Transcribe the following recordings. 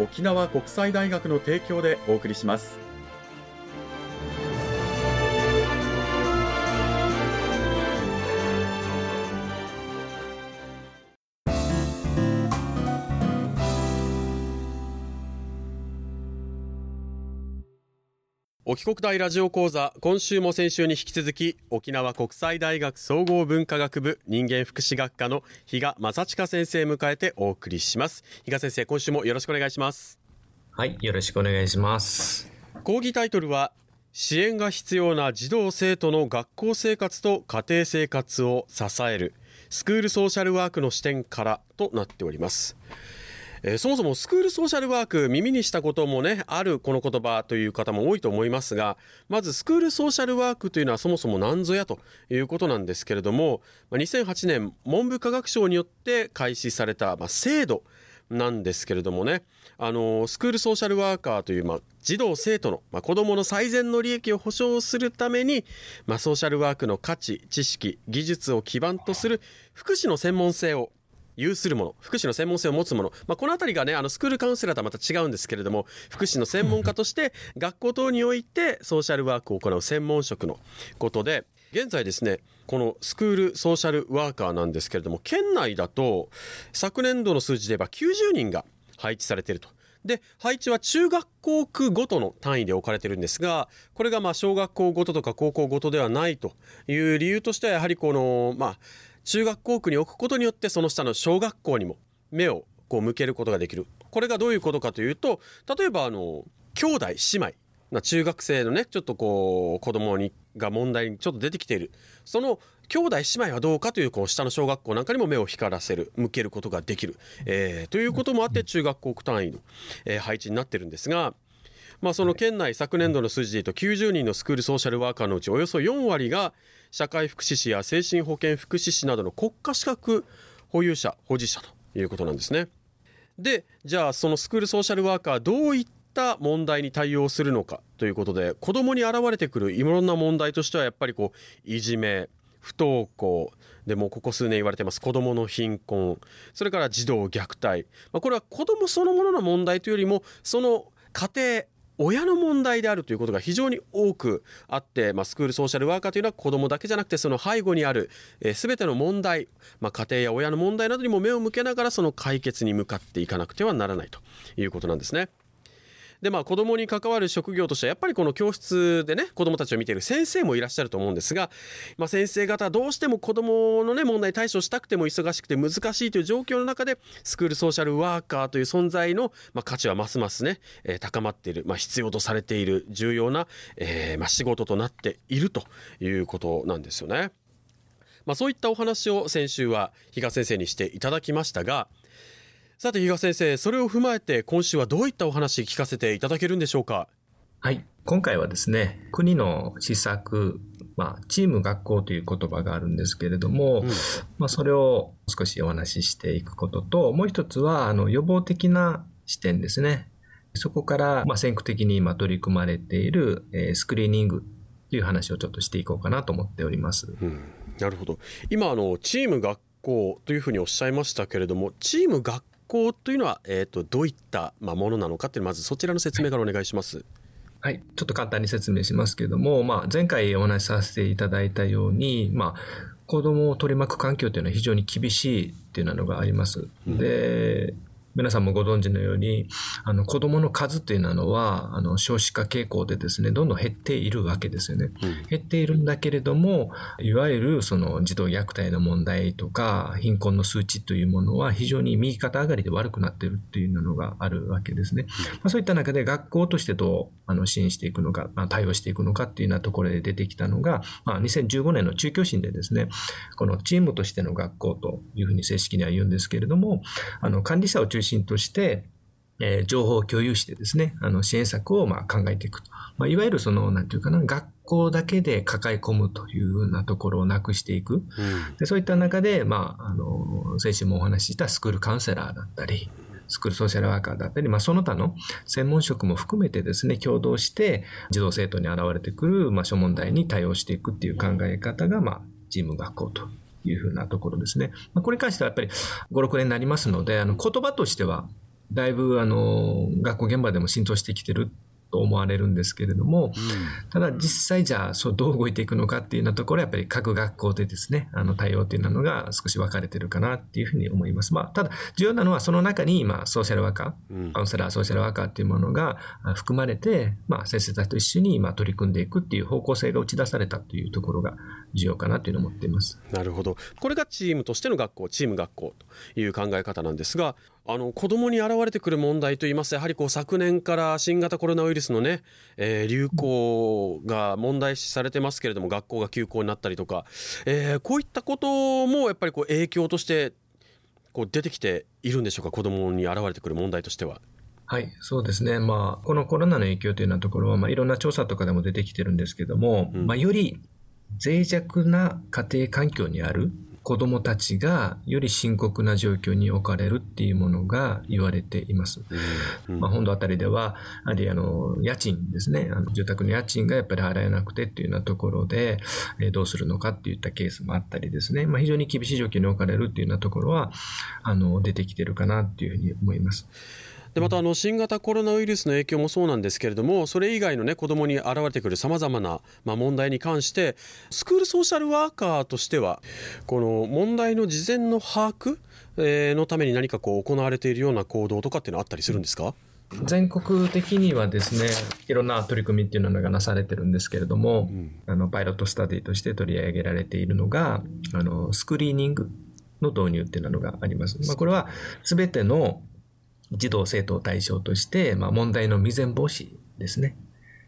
沖縄国際大学の提供でお送りします。沖国大ラジオ講座今週も先週に引き続き沖縄国際大学総合文化学部人間福祉学科の比嘉正親先生迎えてお送りします。比嘉先生今週もよろしくお願いします。はいよろしくお願いします。講義タイトルは支援が必要な児童生徒の学校生活と家庭生活を支えるスクールソーシャルワークの視点からとなっておりますえー、そもそもスクールソーシャルワーク耳にしたこともねあるこの言葉という方も多いと思いますがまずスクールソーシャルワークというのはそもそも何ぞやということなんですけれども2008年文部科学省によって開始された、まあ、制度なんですけれどもねあのスクールソーシャルワーカーという、まあ、児童生徒の、まあ、子どもの最善の利益を保障するために、まあ、ソーシャルワークの価値知識技術を基盤とする福祉の専門性を有するもの福祉の専門性を持つもの、まあ、この辺りがねあのスクールカウンセラーとはまた違うんですけれども福祉の専門家として 学校等においてソーシャルワークを行う専門職のことで現在ですねこのスクールソーシャルワーカーなんですけれども県内だと昨年度の数字で言えば90人が配置されていると。で配置は中学校区ごとの単位で置かれてるんですがこれがまあ小学校ごととか高校ごとではないという理由としてはやはりこのまあ中学校区に置くことによってその下の小学校にも目をこう向けることができる。これがどういうことかというと例えばあの兄弟姉妹。な中学生のねちょっとこう子供にが問題にちょっと出てきている。その兄弟姉妹はどうかというこう下の小学校なんかにも目を光らせる。向けることができる、えー、ということもあって中学校区単位の、えー、配置になってるんですがまあ、その県内昨年度の数字で言うと90人のスクールソーシャルワーカーのうちおよそ4割が社会福祉士や精神保健福祉士などの国家資格保有者保持者ということなんですね。でじゃあそのスクールソーシャルワーカーどういった問題に対応するのかということで子どもに現れてくるいろんな問題としてはやっぱりこういじめ不登校でもここ数年言われてます子どもの貧困それから児童虐待、まあ、これは子どもそのものの問題というよりもその家庭親の問題であるということが非常に多くあって、まあ、スクールソーシャルワーカーというのは子どもだけじゃなくてその背後にある、えー、ての問題、まあ、家庭や親の問題などにも目を向けながらその解決に向かっていかなくてはならないということなんですね。でまあ子供に関わる職業としてはやっぱりこの教室でね子供たちを見ている先生もいらっしゃると思うんですが、まあ、先生方どうしても子供のね問題対処したくても忙しくて難しいという状況の中でスクールソーシャルワーカーという存在の、まあ、価値はますますね、えー、高まっている、まあ、必要とされている重要な、えーまあ、仕事となっているということなんですよね。まあ、そういったお話を先週は比嘉先生にしていただきましたがさて比嘉先生それを踏まえて今週はどういったお話聞かせていただけるんでしょうか？はい今回はですね国の施策まあ、チーム学校という言葉があるんですけれども、うん、まあ、それを少しお話ししていくことと、もう一つは、あの、予防的な視点ですね。そこから、まあ、先駆的に今取り組まれている、えー、スクリーニングという話をちょっとしていこうかなと思っております。うん、なるほど。今、あの、チーム学校というふうにおっしゃいましたけれども、チーム学校というのは、えーと、どういった、まあ、ものなのかっていうまずそちらの説明からお願いします。はい、ちょっと簡単に説明しますけれども、まあ、前回お話しさせていただいたように、まあ、子供を取り巻く環境というのは非常に厳しいっていうのがあります。うん、で、皆さんもご存知のように、あの、子供の数っていうのは、あの、少子化傾向でですね、どんどん減っているわけですよね。うん、減っているんだけれども、いわゆるその児童虐待の問題とか、貧困の数値というものは非常に右肩上がりで悪くなっているっていうのがあるわけですね。まあ、そういった中で学校としてどうあの支援していくのか、対応していくのかっていうようなところで出てきたのが、まあ、2015年の中教審でですね、このチームとしての学校というふうに正式には言うんですけれども、あの、管理者を中心として、えー、情報を共有してですね、あの、支援策をまあ考えていくと。まあ、いわゆるその、なんていうかな、学校だけで抱え込むというようなところをなくしていく。うん、でそういった中で、まあ、あの、先週もお話ししたスクールカウンセラーだったり、スクールソーシャルワーカーだったり、まあ、その他の専門職も含めてですね、共同して児童生徒に現れてくる、まあ、諸問題に対応していくっていう考え方が、まあ、チーム学校というふうなところですね。まあ、これに関してはやっぱり5、6年になりますので、あの、言葉としては、だいぶ、あの、学校現場でも浸透してきてると思われるんですけれども、うん、ただ実際じゃあそうどう動いていくのかっていうようなところはやっぱり各学校でですね、あの対応っていうのが少し分かれてるかなっていうふうに思います。まあ、ただ重要なのはその中に、まあ、ソーシャルワーカー、カウンセラー、ソーシャルワーカーっていうものが含まれて、まあ、先生たちと一緒に今取り組んでいくっていう方向性が打ち出されたというところが重要かなというのを思っています。なるほど。これがチームとしての学校、チーム学校という考え方なんですが、あの子供に現れてくる問題といいますとやはりこう昨年から新型コロナウイルスのね、えー、流行が問題視されてますけれども学校が休校になったりとか、えー、こういったこともやっぱりこう影響としてこう出てきているんでしょうか？子供に現れてくる問題としては。はい、そうですね。まあ、このコロナの影響というようなところは、まあ、いろんな調査とかでも出てきてるんですけども、うん、まあ、より脆弱な家庭環境にある子供たちがより深刻な状況に置かれるっていうものが言われています。うんうん、まあ、本土あたりでは、やはりあの、家賃ですね。あの住宅の家賃がやっぱり払えなくてっていうようなところで、えどうするのかっていったケースもあったりですね。まあ、非常に厳しい状況に置かれるっていうようなところは、あの、出てきてるかなっていうふうに思います。でまたあの新型コロナウイルスの影響もそうなんですけれどもそれ以外のね子どもに現れてくるさまざまな、まあ、問題に関してスクールソーシャルワーカーとしてはこの問題の事前の把握、えのために何かこう行われているような行動とかっていうのはあったりするんですか？全国的にはですね、いろんな取り組みっていうのがなされてるんですけれども、うん、あの、パイロットスタディとして取り上げられているのが、あの、スクリーニングの導入っていうのがあります。まあ、これは全ての児童生徒を対象として、まあ、問題の未然防止ですね。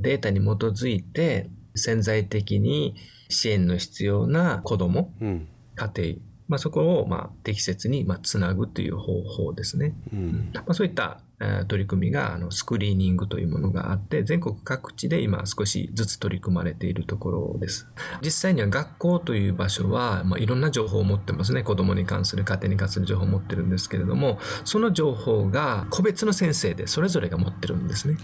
データに基づいて潜在的に支援の必要な子供、うん、家庭、まあ、そこをまあ適切にまあつなぐという方法ですね。うん、まあ、そういった取り組みがあのスクリーニングというものがあって全国各地で今少しずつ取り組まれているところです。実際には学校という場所は、まあ、いろんな情報を持ってますね。子供に関する家庭に関する情報を持ってるんですけれどもその情報が個別の先生でそれぞれが持ってるんですね。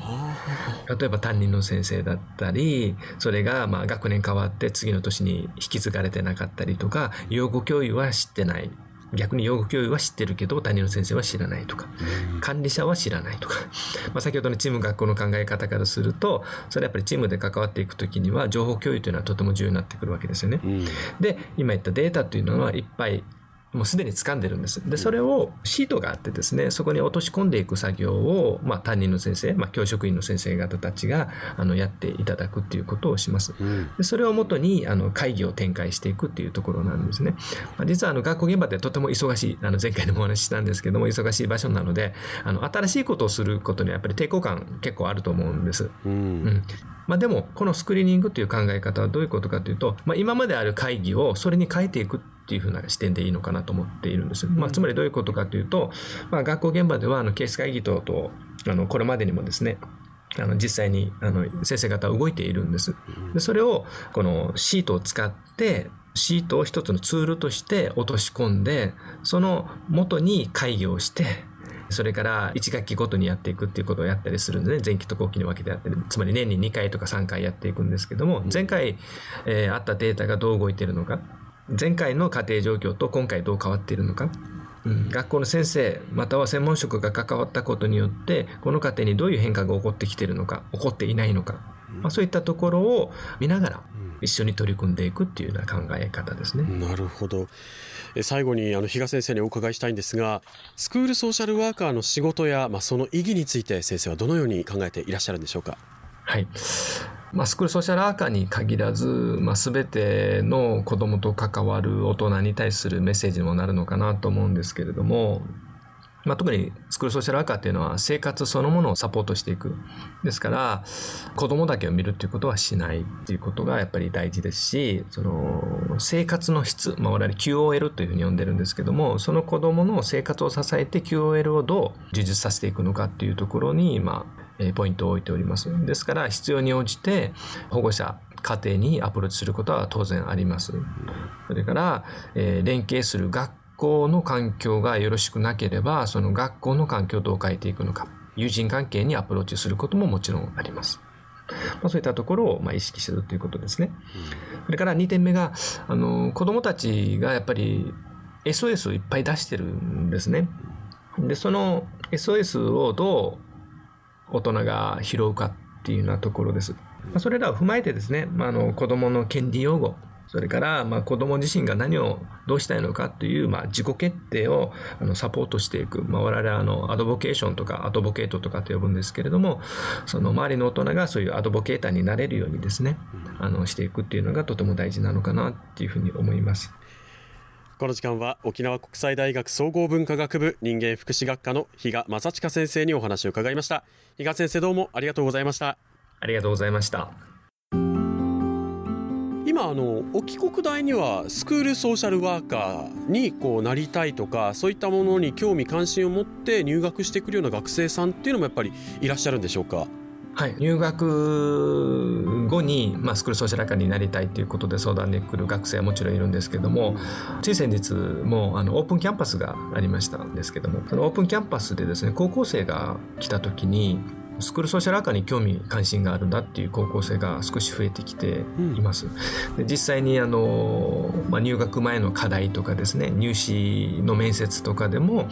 例えば担任の先生だったりそれがまあ学年変わって次の年に引き継がれてなかったりとか養護教諭は知ってない逆に養護教諭は知ってるけど担任の先生は知らないとか、管理者は知らないとか、まあ、先ほどのチーム学校の考え方からするとそれはやっぱりチームで関わっていくときには情報共有というのはとても重要になってくるわけですよね。で今言ったデータというのはいっぱいもうすでに掴んでるんです。で、それをシートがあってですね、そこに落とし込んでいく作業を、まあ、担任の先生、まあ、教職員の先生方たちが、あの、やっていただくっていうことをします。でそれをもとに、あの、会議を展開していくっていうところなんですね。まあ、実は、あの、学校現場でとても忙しい、あの、前回でもお話ししたんですけども、忙しい場所なので、あの、新しいことをすることにはやっぱり抵抗感結構あると思うんです。うん、うんまあ、でも、このスクリーニングという考え方はどういうことかというと、まあ、今まである会議をそれに変えていくっていうふうな視点でいいのかなと思っているんです。まあ、つまりどういうことかというと、まあ、学校現場ではあのケース会議等々、あのこれまでにもですね、あの実際にあの先生方は動いているんです。でそれをこのシートを使ってシートを一つのツールとして落とし込んでその元に会議をしてそれから1学期ごとにやっていくっていうことをやったりするんでね、前期と後期に分けてやってる。つまり年に2回とか3回やっていくんですけども、前回、えー、あったデータがどう動いているのか、前回の家庭状況と今回どう変わっているのか、うん、学校の先生または専門職が関わったことによってこの家庭にどういう変化が起こってきているのか起こっていないのか、まあ、そういったところを見ながら一緒に取り組んでいくっていうような考え方ですね。なるほど。最後にあの比嘉先生にお伺いしたいんですがスクールソーシャルワーカーの仕事や、まあ、その意義について先生はどのように考えていらっしゃるんでしょうか？はいまあ、スクールソーシャルワーカーに限らず、まあ、全ての子どもと関わる大人に対するメッセージにもなるのかなと思うんですけれどもまあ、特にスクールソーシャルワーカーっていうのは生活そのものをサポートしていく。ですから、子供だけを見るっていうことはしないっていうことがやっぱり大事ですし、その生活の質、まあ、我々 QOL というふうに呼んでるんですけども、その子供の生活を支えて QOL をどう充実させていくのかっていうところに、まあ、ポイントを置いております。ですから、必要に応じて保護者、家庭にアプローチすることは当然あります。それから、えー、連携する学校の環境がよろしくなければ、その学校の環境をどう変えていくのか、友人関係にアプローチすることももちろんあります。まあ、そういったところをまあ意識するということですね。それから2点目が、あの、子供たちがやっぱり SOS をいっぱい出してるんですね。で、その SOS をどう大人が拾うかっていうようなところです。まあ、それらを踏まえてですね、まあ、あの子供の権利擁護、それから、まあ、子供自身が何をどうしたいのかという、まあ、自己決定をあのサポートしていく。まあ、我々はあの、アドボケーションとか、アドボケートとかと呼ぶんですけれども、その周りの大人がそういうアドボケーターになれるようにですね、あの、していくっていうのがとても大事なのかなっていうふうに思います。この時間は沖縄国際大学総合文化学部人間福祉学科の比嘉正親先生にお話を伺いました。比嘉先生どうもありがとうございました。ありがとうございました。今あの沖国大にはスクールソーシャルワーカーにこうなりたいとかそういったものに興味関心を持って入学してくるような学生さんっていうのもやっぱりいらっしゃるんでしょうか？はい、入学後に、まあ、スクールソーシャルワーカーになりたいということで相談に来る学生はもちろんいるんですけども、つい先日もあのオープンキャンパスがありましたんですけどもそのオープンキャンパスでですね高校生が来た時にスクールソーシャルアカに興味関心があるんだっていう高校生が少し増えてきています。で実際にあの、まあ、入学前の課題とかですね入試の面接とかでも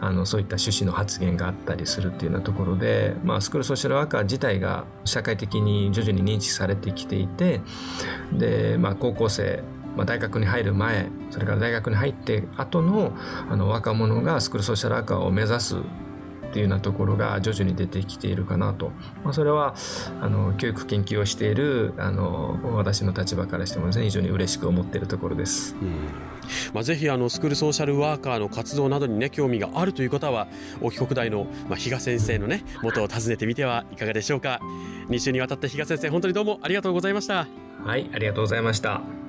あのそういった趣旨の発言があったりするっていうようなところで、まあ、スクールソーシャルワーカー自体が社会的に徐々に認知されてきていてで、まあ、高校生まあ、大学に入る前それから大学に入って後のあの若者がスクールソーシャルワーカーを目指すっていうようなところが徐々に出てきているかなと、まあ、それはあの教育研究をしているあの私の立場からしてもですね非常に嬉しく思っているところです。うん。まあ、ぜひあのスクールソーシャルワーカーの活動などにね興味があるという方は沖国大の、まあ、比嘉先生のね元を訪ねてみてはいかがでしょうか。2週にわたって比嘉先生本当にどうもありがとうございました。はいありがとうございました